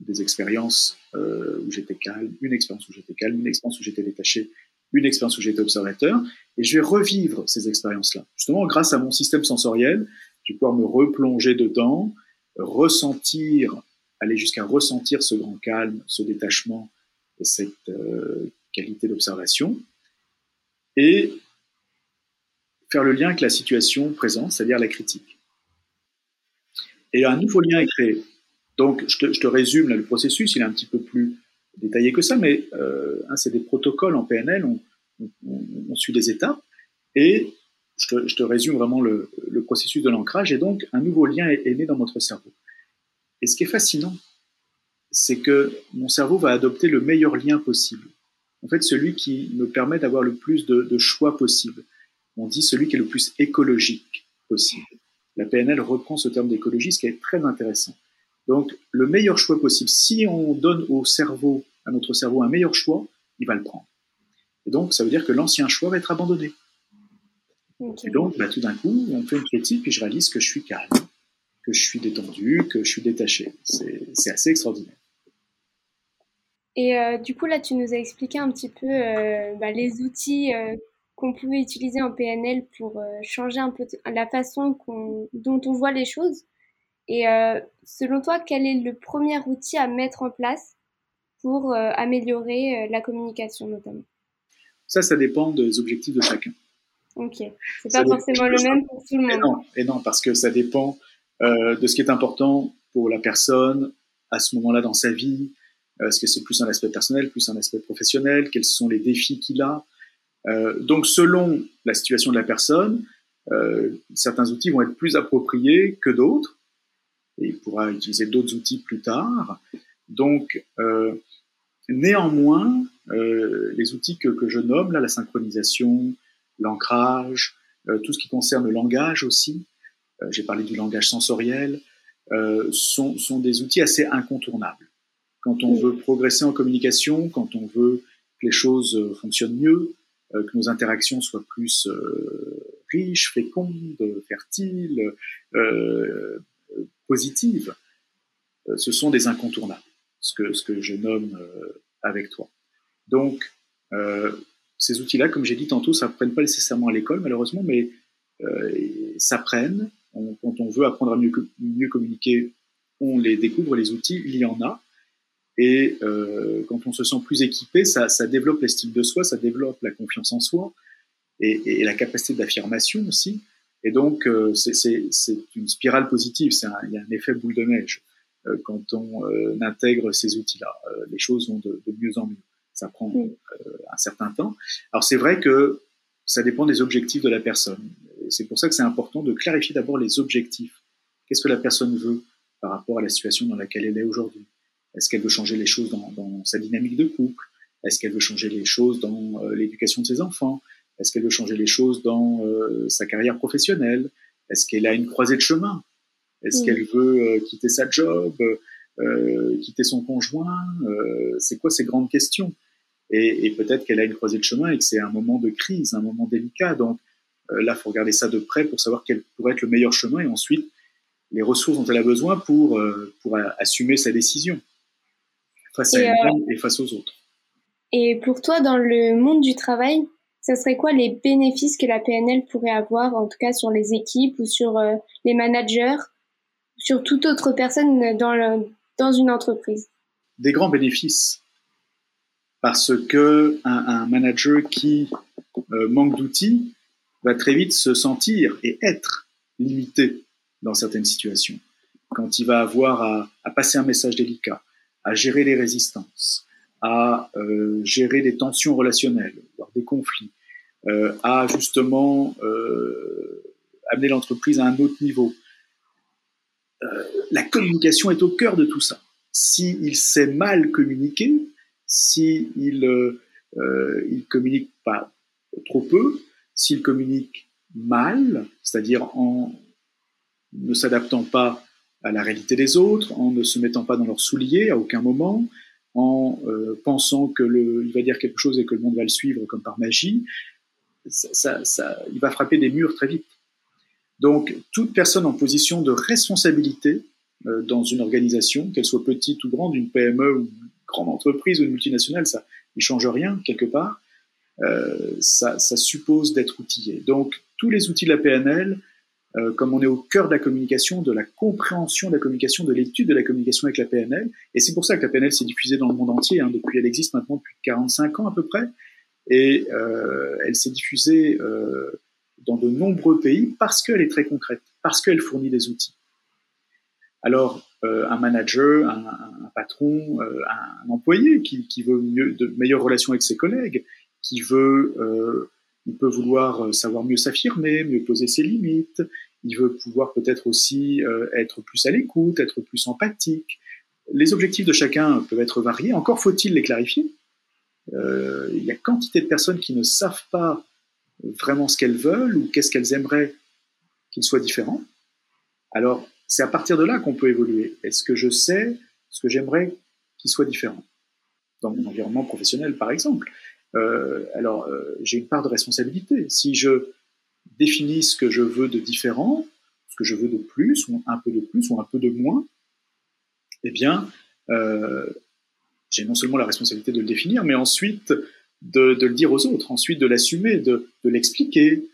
des expériences euh, où j'étais calme, une expérience où j'étais calme, une expérience où j'étais détaché, une expérience où j'étais observateur, et je vais revivre ces expériences-là. Justement, grâce à mon système sensoriel, je vais pouvoir me replonger dedans, ressentir, aller jusqu'à ressentir ce grand calme, ce détachement et cette euh, qualité d'observation, et faire le lien avec la situation présente, c'est-à-dire la critique. Et un nouveau lien est créé. Donc, je te, résume le processus, il est un petit peu plus détaillé que ça, mais euh, hein, c'est des protocoles en PNL, on, suit des étapes, et je te, résume vraiment le, processus de l'ancrage, et donc un nouveau lien est, né dans notre cerveau. Et ce qui est fascinant, c'est que mon cerveau va adopter le meilleur lien possible. En fait, celui qui me permet d'avoir le plus de, de choix possible. On dit celui qui est le plus écologique possible. La PNL reprend ce terme d'écologie, ce qui est très intéressant. Donc, le meilleur choix possible, si on donne au cerveau, à notre cerveau, un meilleur choix, il va le prendre. Et donc, ça veut dire que l'ancien choix va être abandonné. Et donc, bah, tout d'un coup, on fait une critique, puis je réalise que je suis calme, que je suis détendu, que je suis détaché. C'est assez extraordinaire. Et euh, du coup, là, tu nous as expliqué un petit peu euh, bah, les outils euh, qu'on pouvait utiliser en PNL pour changer un peu la façon dont on voit les choses. Et selon toi, quel est le premier outil à mettre en place pour améliorer la communication notamment? Ça, ça dépend des objectifs de chacun. Ok, c'est pas forcément le même pour tout le monde. Et non, et non parce que ça dépend de ce qui est important pour la personne à ce moment-là dans sa vie. Est-ce que c'est plus un aspect personnel, plus un aspect professionnel? Quels sont les défis qu'il a? Donc, selon la situation de la personne, certains outils vont être plus appropriés que d'autres et il pourra utiliser d'autres outils plus tard. Donc, euh, néanmoins, euh, les outils que, que, je nomme, là, la synchronisation, l'ancrage, euh, tout ce qui concerne le langage aussi, euh, j'ai parlé du langage sensoriel, euh, sont, sont, des outils assez incontournables. Quand on veut progresser en communication, quand on veut que les choses fonctionnent mieux, que nos interactions soient plus riches, fécondes, fertiles, positives, euh, ce sont des incontournables, ce que, ce que je nomme euh, avec toi. Donc, euh, ces outils-là, comme j'ai dit tantôt, ça ne prenne pas nécessairement à l'école, malheureusement, mais ça prenne. quand on veut apprendre à mieux, communiquer, on les découvre, les outils, il y en a. Et quand on se sent plus équipé, ça, ça développe l'estime de soi, ça développe la confiance en soi et, et la capacité d'affirmation aussi. Et donc, euh, c'est une spirale positive, il y a un effet boule de neige euh, quand on euh, intègre ces outils-là. les choses vont de, mieux en mieux. Ça prend un certain temps. Alors, c'est vrai que ça dépend des objectifs de la personne. C'est pour ça que c'est important de clarifier d'abord les objectifs. Qu'est-ce que la personne veut par rapport à la situation dans laquelle elle est aujourd'hui? Est-ce qu'elle veut changer les choses dans, dans sa dynamique de couple? Est-ce qu'elle veut changer les choses dans l'éducation de ses enfants? Est-ce qu'elle veut changer les choses dans euh, sa carrière professionnelle? Est-ce qu'elle a une croisée de chemin? Est-ce mm. qu'elle veut euh, quitter sa job, euh, quitter son conjoint? C'est quoi ces grandes questions? Et, et peut-être qu'elle a une croisée de chemin et que c'est un moment de crise, un moment délicat. Donc là, faut regarder ça de près pour savoir quel pourrait être le meilleur chemin et ensuite les ressources dont elle a besoin pour, pour assumer sa décision face à elle-même et face aux autres. Et pour toi, dans le monde du travail, ça serait quoi les bénéfices que la PNL pourrait avoir, en tout cas sur les équipes ou sur euh, les managers, sur toute autre personne dans, dans une entreprise? Des grands bénéfices. Parce que un, manager qui euh, manque d'outils va très vite se sentir et être limité dans certaines situations. Quand il va avoir à, à passer un message délicat, à gérer les résistances, à euh, gérer des tensions relationnelles, voire des conflits, euh, à justement euh, amener l'entreprise à un autre niveau. La communication est au cœur de tout ça. S'il sait mal communiquer, s'il euh, il communique pas trop peu, s'il communique mal, c'est-à-dire en ne s'adaptant pas à la réalité des autres, en ne se mettant pas dans leurs souliers à aucun moment, en euh, pensant que le, il va dire quelque chose et que le monde va le suivre comme par magie, ça, ça, il va frapper des murs très vite. Donc, toute personne en position de responsabilité euh, dans une organisation, qu'elle soit petite ou grande, une PME ou une grande entreprise ou une multinationale, ça ne change rien quelque part. Euh, ça, ça, suppose d'être outillé. Donc, tous les outils de la PNL, euh, comme on est au cœur de la communication, de la compréhension de la communication, de l'étude de la communication avec la PNL, et c'est pour ça que la PNL s'est diffusée dans le monde entier, hein, depuis elle existe maintenant depuis 45 ans à peu près, et euh, elle s'est diffusée euh, dans de nombreux pays parce qu'elle est très concrète, parce qu'elle fournit des outils. Alors, euh, un manager, un, un patron, euh, un employé qui, qui, veut mieux, de meilleures relations avec ses collègues, qui veut, euh, il peut vouloir savoir mieux s'affirmer, mieux poser ses limites, il veut pouvoir peut-être aussi être plus à l'écoute, être plus empathique. Les objectifs de chacun peuvent être variés, encore faut-il les clarifier. il y a quantité de personnes qui ne savent pas vraiment ce qu'elles veulent ou qu'est-ce qu'elles aimeraient qu'il soit différent. Alors, c'est à partir de là qu'on peut évoluer. Est-ce que je sais ce que j'aimerais qu'il soit différent? Dans mon environnement professionnel, par exemple. Euh, alors, euh, j'ai une part de responsabilité. Si je définis ce que je veux de différent, ce que je veux de plus, ou un peu de plus, ou un peu de moins, eh bien, euh, j'ai non seulement la responsabilité de le définir, mais ensuite de, le dire aux autres, ensuite de l'assumer, de, l'expliquer.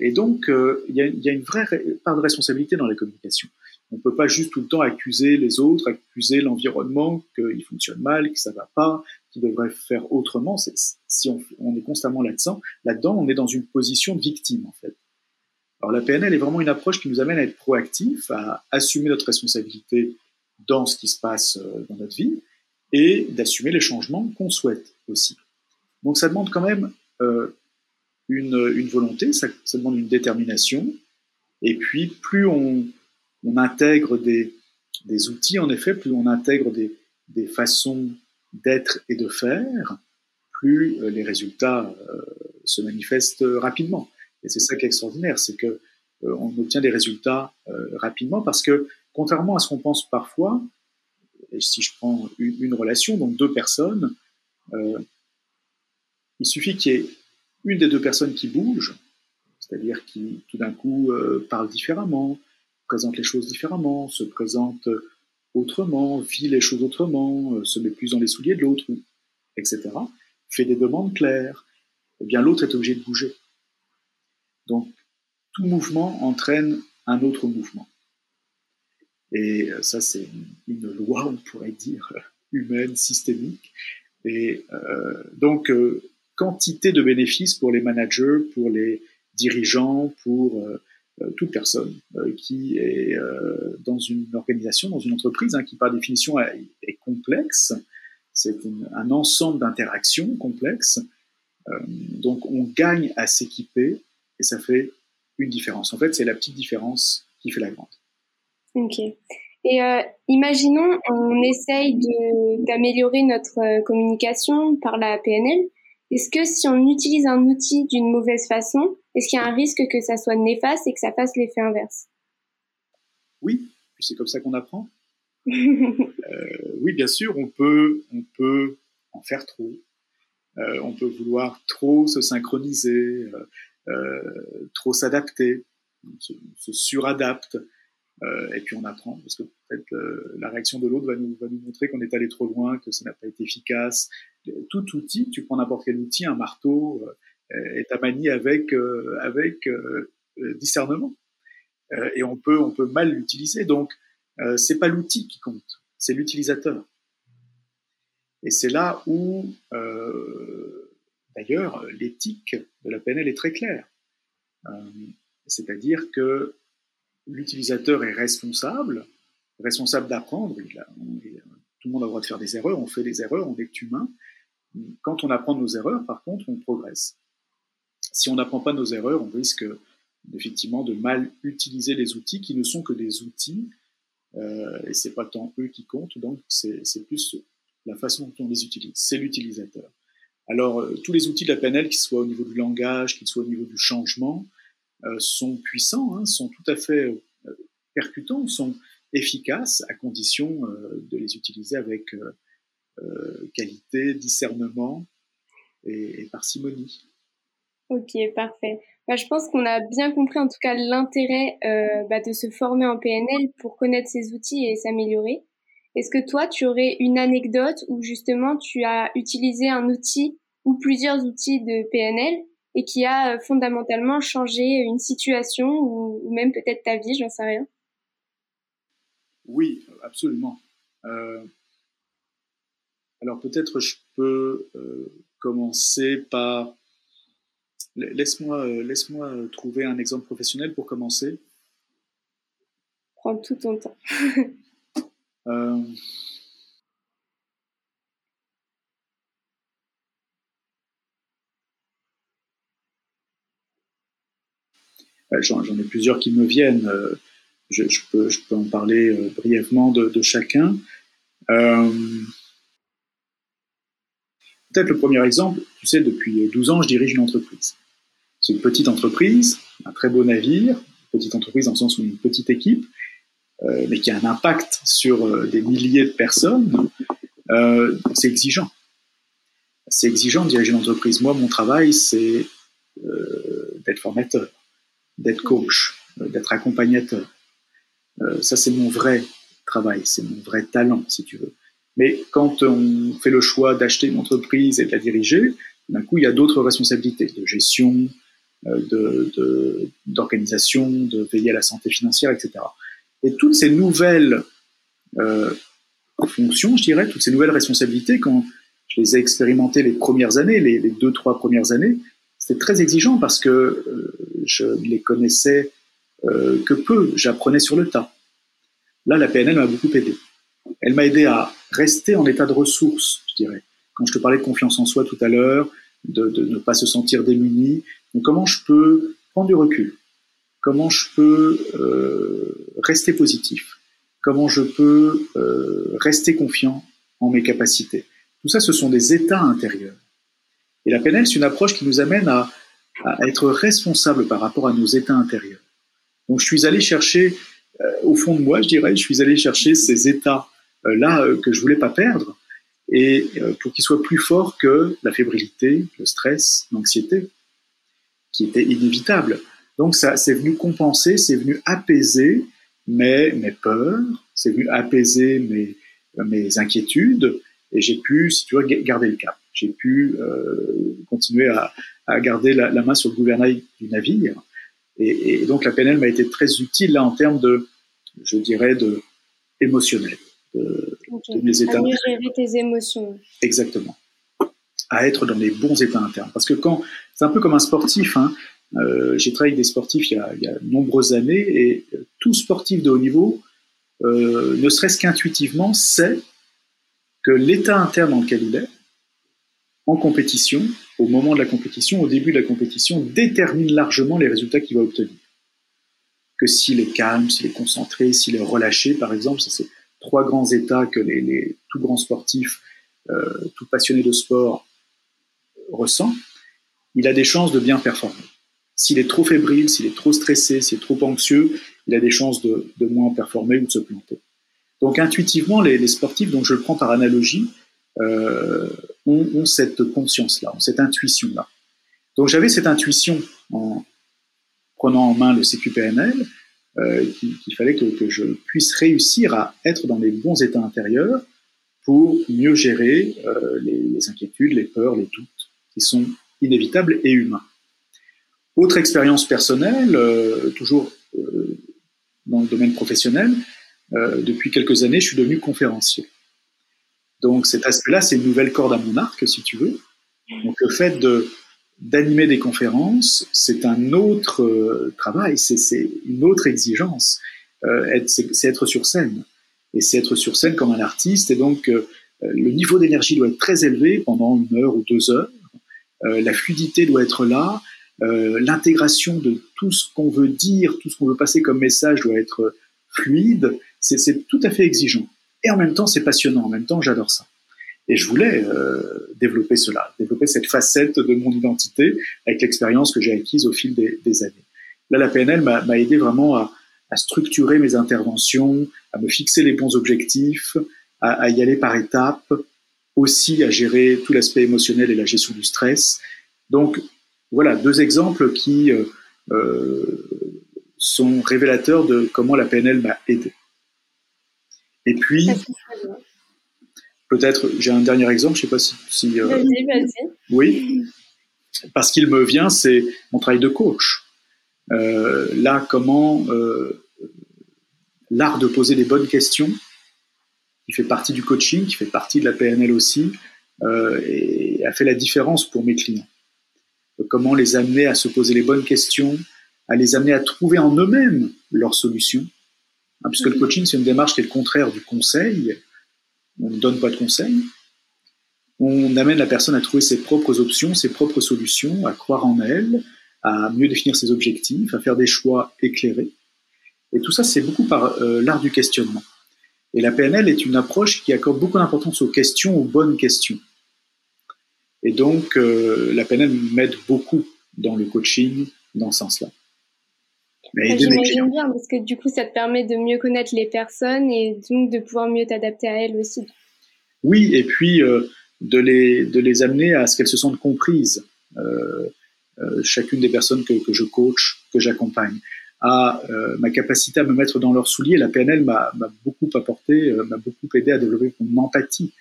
Et donc, il y, a, y, a, une vraie part de responsabilité dans la communication. On ne peut pas juste tout le temps accuser les autres, accuser l'environnement qu'il fonctionne mal, que ça va pas, devrait faire autrement. Si on, est constamment là-dedans, là-dedans, on est dans une position de victime en fait. Alors la PNL est vraiment une approche qui nous amène à être proactif, à assumer notre responsabilité dans ce qui se passe euh, dans notre vie et d'assumer les changements qu'on souhaite aussi. Donc ça demande quand même euh, une, volonté, ça, demande une détermination. Et puis plus on, intègre des, des, outils, en effet, plus on intègre des, des façons d'être et de faire, plus euh, les résultats euh, se manifestent rapidement. Et c'est ça qui est extraordinaire, c'est que euh, on obtient des résultats euh, rapidement parce que contrairement à ce qu'on pense parfois, si je prends une, relation, donc deux personnes, euh, il suffit qu'il y ait une des deux personnes qui bouge, c'est-à-dire qui tout d'un coup euh, parle différemment, présente les choses différemment, se présente autrement, vit les choses autrement, euh, se met plus dans les souliers de l'autre, etc., fait des demandes claires, eh bien l'autre est obligé de bouger. Donc tout mouvement entraîne un autre mouvement. Et euh, ça, c'est une, loi, on pourrait dire, [LAUGHS] humaine, systémique. Et euh, donc, quantité de bénéfices pour les managers, pour les dirigeants, pour toute personne euh, qui est euh, dans une organisation, dans une entreprise, hein, qui par définition est, complexe. C'est un ensemble d'interactions complexes. donc on gagne à s'équiper et ça fait une différence. En fait, c'est la petite différence qui fait la grande. Ok. Et euh, imaginons, on essaye d'améliorer notre communication par la PNL. Est-ce que si on utilise un outil d'une mauvaise façon, est-ce qu'il y a un risque que ça soit néfaste et que ça fasse l'effet inverse? Oui, c'est comme ça qu'on apprend. [LAUGHS] euh, oui, bien sûr, on peut, on peut en faire trop. Euh, on peut vouloir trop se synchroniser, euh, trop s'adapter, se, se suradapte. Et puis on apprend, parce que peut-être la réaction de l'autre va nous, va nous montrer qu'on est allé trop loin, que ça n'a pas été efficace. Tout outil, tu prends n'importe quel outil, un marteau, est à manier avec, euh, avec euh, discernement. et on peut, on peut mal l'utiliser. Donc, c'est pas l'outil qui compte, c'est l'utilisateur. Et c'est là où, d'ailleurs, l'éthique de la PNL est très claire. C'est-à-dire que l'utilisateur est responsable, responsable d'apprendre. Tout le monde a le droit de faire des erreurs, on fait des erreurs, on est humain. Quand on apprend nos erreurs, par contre, on progresse. Si on n'apprend pas nos erreurs, on risque effectivement de mal utiliser les outils qui ne sont que des outils, euh, et c'est pas tant eux qui comptent, donc c'est plus la façon dont on les utilise, c'est l'utilisateur. Alors, tous les outils de la PNL, qu'ils soient au niveau du langage, qu'ils soient au niveau du changement, sont puissants, hein, sont tout à fait percutants, sont efficaces à condition de les utiliser avec qualité, discernement et, parcimonie. Ok, parfait. Bah, je pense qu'on a bien compris en tout cas l'intérêt euh, bah, de se former en PNL pour connaître ces outils et s'améliorer. Est-ce que toi, tu aurais une anecdote où justement tu as utilisé un outil ou plusieurs outils de PNL et qui a euh, fondamentalement changé une situation ou, même peut-être ta vie, j'en sais rien? Oui, absolument. Euh, alors peut-être je peux commencer par Laisse-moi euh, laisse euh, trouver un exemple professionnel pour commencer. Prends tout ton temps. [LAUGHS] Euh, j'en ai plusieurs qui me viennent. Je, peux, je peux, en parler brièvement de, de chacun. Peut-être le premier exemple, tu sais, depuis 12 ans, je dirige une entreprise. C'est une petite entreprise, un très beau navire, une petite entreprise dans le sens où une petite équipe, euh, mais qui a un impact sur euh, des milliers de personnes. Euh, c'est exigeant. C'est exigeant de diriger une entreprise. Moi, mon travail, c'est d'être formateur, d'être coach, d'être accompagnateur. ça, c'est mon vrai travail, c'est mon vrai talent, si tu veux. Mais quand on fait le choix d'acheter une entreprise et de la diriger, d'un coup, il y a d'autres responsabilités de gestion, d'organisation, de, de, veiller à la santé financière, etc. Et toutes ces nouvelles euh, fonctions, je dirais, toutes ces nouvelles responsabilités, quand je les ai expérimentées les premières années, les, deux, trois premières années, c'était très exigeant parce que euh, je ne les connaissais que peu, j'apprenais sur le tas. Là, la PNL m'a beaucoup aidé. Elle m'a aidé à rester en état de ressources, je dirais. Quand je te parlais de confiance en soi tout à l'heure, de, ne pas se sentir démuni, donc comment je peux prendre du recul? Comment je peux euh, rester positif? Comment je peux euh, rester confiant en mes capacités? Tout ça, ce sont des états intérieurs. Et la PNL, c'est une approche qui nous amène à, être responsable par rapport à nos états intérieurs. Donc je suis allé chercher, euh, au fond de moi, je dirais, je suis allé chercher ces états là euh, que je voulais pas perdre et pour qu'ils soient plus forts que la fébrilité, le stress, l'anxiété, qui était inévitable. Donc ça, c'est venu compenser, c'est venu apaiser mes, mes peurs, c'est venu apaiser mes, mes inquiétudes, et j'ai pu, si tu veux, garder le cap. J'ai pu euh, continuer à, à garder la, la, main sur le gouvernail du navire. Et, et donc la PNL m'a été très utile là en termes de, je dirais, de émotionnel de, mes états. À mieux gérer tes émotions. Exactement. À être dans les bons états internes. Parce que quand, c'est un peu comme un sportif, hein. euh, j'ai travaillé avec des sportifs il y, a, de nombreuses années et tout sportif de haut niveau, euh, ne serait-ce qu'intuitivement, sait que l'état interne dans lequel il est, en compétition, au moment de la compétition, au début de la compétition, détermine largement les résultats qu'il va obtenir. Que s'il est calme, s'il est concentré, s'il est relâché, par exemple, ça c'est trois grands états que les, les tout grands sportifs, euh, tout passionnés de sport ressent, il a des chances de bien performer. S'il est trop fébrile, s'il est trop stressé, s'il est trop anxieux, il a des chances de, moins performer ou de se planter. Donc intuitivement, les, sportifs, donc je le prends par analogie, euh, ont, cette conscience-là, ont cette intuition-là. Donc j'avais cette intuition en prenant en main le CQPNL, euh, qu'il fallait que, que, je puisse réussir à être dans les bons états intérieurs pour mieux gérer euh, les, les, inquiétudes, les peurs, les doutes qui sont inévitables et humains. Autre expérience personnelle, euh, toujours euh, dans le domaine professionnel, euh, depuis quelques années, je suis devenu conférencier. Donc cet aspect-là, c'est une nouvelle corde à mon arc, si tu veux. Donc le fait d'animer des conférences, c'est un autre travail, c'est une autre exigence. C'est être sur scène. Et c'est être sur scène comme un artiste. Et donc, le niveau d'énergie doit être très élevé pendant une heure ou deux heures. Euh, la fluidité doit être là. Euh, l'intégration de tout ce qu'on veut dire, tout ce qu'on veut passer comme message doit être fluide. C'est tout à fait exigeant. Et en même temps, c'est passionnant. En même temps, j'adore ça. Et je voulais euh, développer cela, développer cette facette de mon identité avec l'expérience que j'ai acquise au fil des, des, années. Là, la PNL m'a aidé vraiment à, à, structurer mes interventions, à me fixer les bons objectifs, à, à y aller par étapes, aussi à gérer tout l'aspect émotionnel et la gestion du stress. Donc, voilà, deux exemples qui euh, euh, sont révélateurs de comment la PNL m'a aidé. Et puis, peut-être, j'ai un dernier exemple, je ne sais pas si... si euh, vas-y, vas-y. Oui, parce qu'il me vient, c'est mon travail de coach. Euh, là, comment l'art de poser les bonnes questions, qui fait partie du coaching, qui fait partie de la PNL aussi, euh, et a fait la différence pour mes clients. Comment les amener à se poser les bonnes questions, à les amener à trouver en eux-mêmes leurs solutions. Hein, puisque le mhm. coaching, c'est une démarche qui est le contraire du conseil. On ne donne pas de conseil. On amène la personne à trouver ses propres options, ses propres solutions, à croire en elle, à mieux définir ses objectifs, à faire des choix éclairés. Et tout ça, c'est beaucoup par euh, l'art du questionnement. Et la PNL est une approche qui accorde beaucoup d'importance aux questions, aux bonnes questions. Et donc, euh, la PNL m'aide beaucoup dans le coaching dans ce sens-là. J'imagine bien, parce que du coup, ça te permet de mieux connaître les personnes et donc de pouvoir mieux t'adapter à elles aussi. Oui, et puis euh, de, les, de les amener à ce qu'elles se sentent comprises, euh, chacune des personnes que, que je coach, que j'accompagne, à euh, ma capacité à me mettre dans leurs souliers. La PNL m'a beaucoup apporté, euh, m'a beaucoup aidé à développer mon empathie,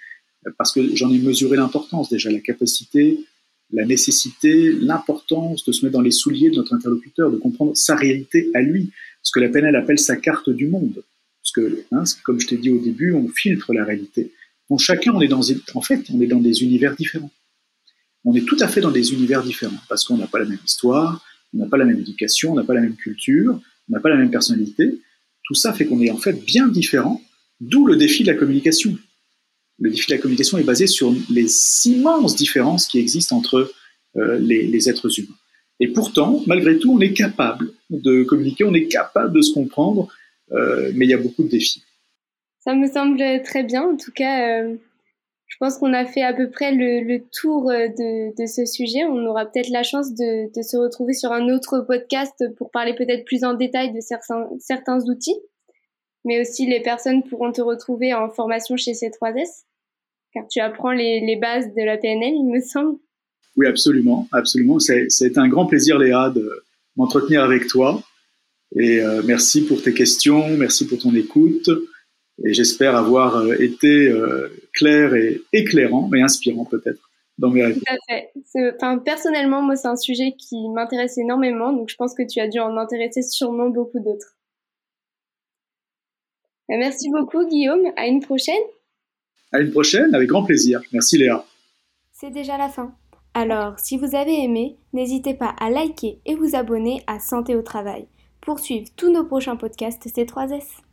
parce que j'en ai mesuré l'importance déjà, la capacité la nécessité, l'importance de se mettre dans les souliers de notre interlocuteur, de comprendre sa réalité à lui, ce que la PNL appelle sa carte du monde. Parce que, hein, comme je t'ai dit au début, on filtre la réalité. Donc chacun, on est dans, en fait, on est dans des univers différents. On est tout à fait dans des univers différents, parce qu'on n'a pas la même histoire, on n'a pas la même éducation, on n'a pas la même culture, on n'a pas la même personnalité. Tout ça fait qu'on est en fait bien différents, d'où le défi de la communication le défi de la communication est basé sur les immenses différences qui existent entre euh, les, êtres humains. Et pourtant, malgré tout, on est capable de communiquer, on est capable de se comprendre, euh, mais il y a beaucoup de défis. Ça me semble très bien. En tout cas, euh, je pense qu'on a fait à peu près le, tour de, ce sujet. On aura peut-être la chance de, se retrouver sur un autre podcast pour parler peut-être plus en détail de certains, certains outils. Mais aussi, les personnes pourront te retrouver en formation chez C3S car tu apprends les, bases de la PNL, il me semble. Oui, absolument, absolument. C'est un grand plaisir, Léa, de m'entretenir avec toi. Et euh, merci pour tes questions, merci pour ton écoute. Et j'espère avoir euh, été euh, clair et éclairant, mais inspirant peut-être dans mes réponses. Tout à fait. Enfin, personnellement, moi, c'est un sujet qui m'intéresse énormément, donc je pense que tu as dû en intéresser sûrement beaucoup d'autres. Merci beaucoup, Guillaume. À une prochaine. À une prochaine, avec grand plaisir. Merci Léa. C'est déjà la fin. Alors, si vous avez aimé, n'hésitez pas à liker et vous abonner à Santé au Travail pour suivre tous nos prochains podcasts C3S.